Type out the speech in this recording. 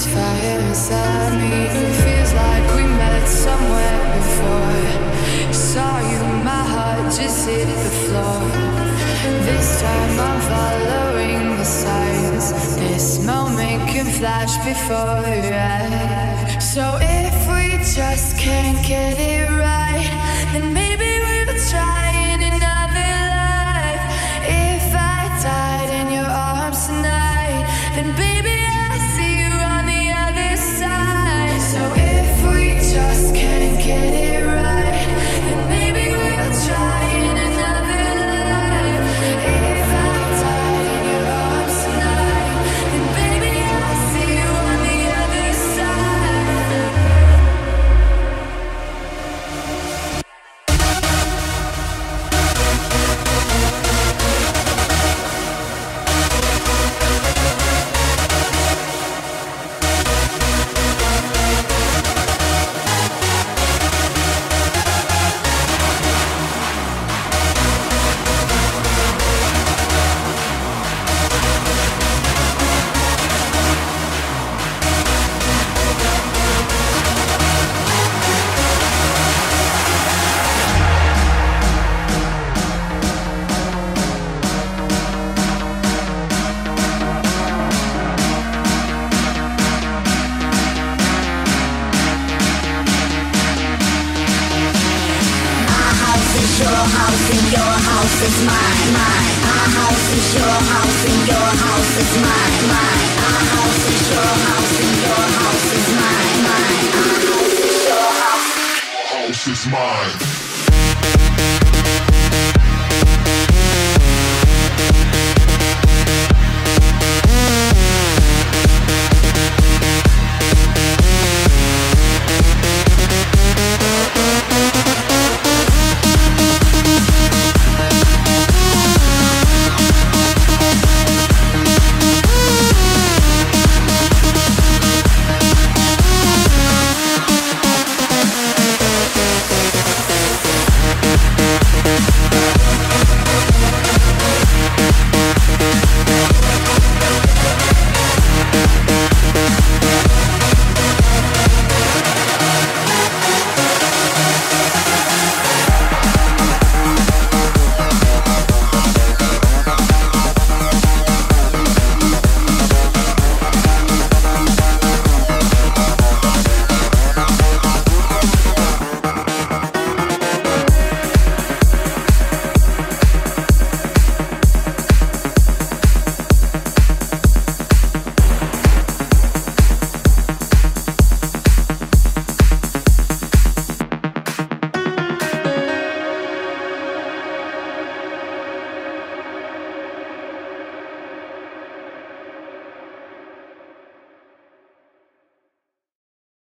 this fire inside me. It feels like we met somewhere before. Saw you, my heart just hit the floor. This time I'm following the signs. This moment can flash before your eyes. So if we just can't get it. your house and your house is mine, mine. Our house is your house and your house is mine, mine. Our house is your house and your house is mine, mine. Our house is your house. House is mine.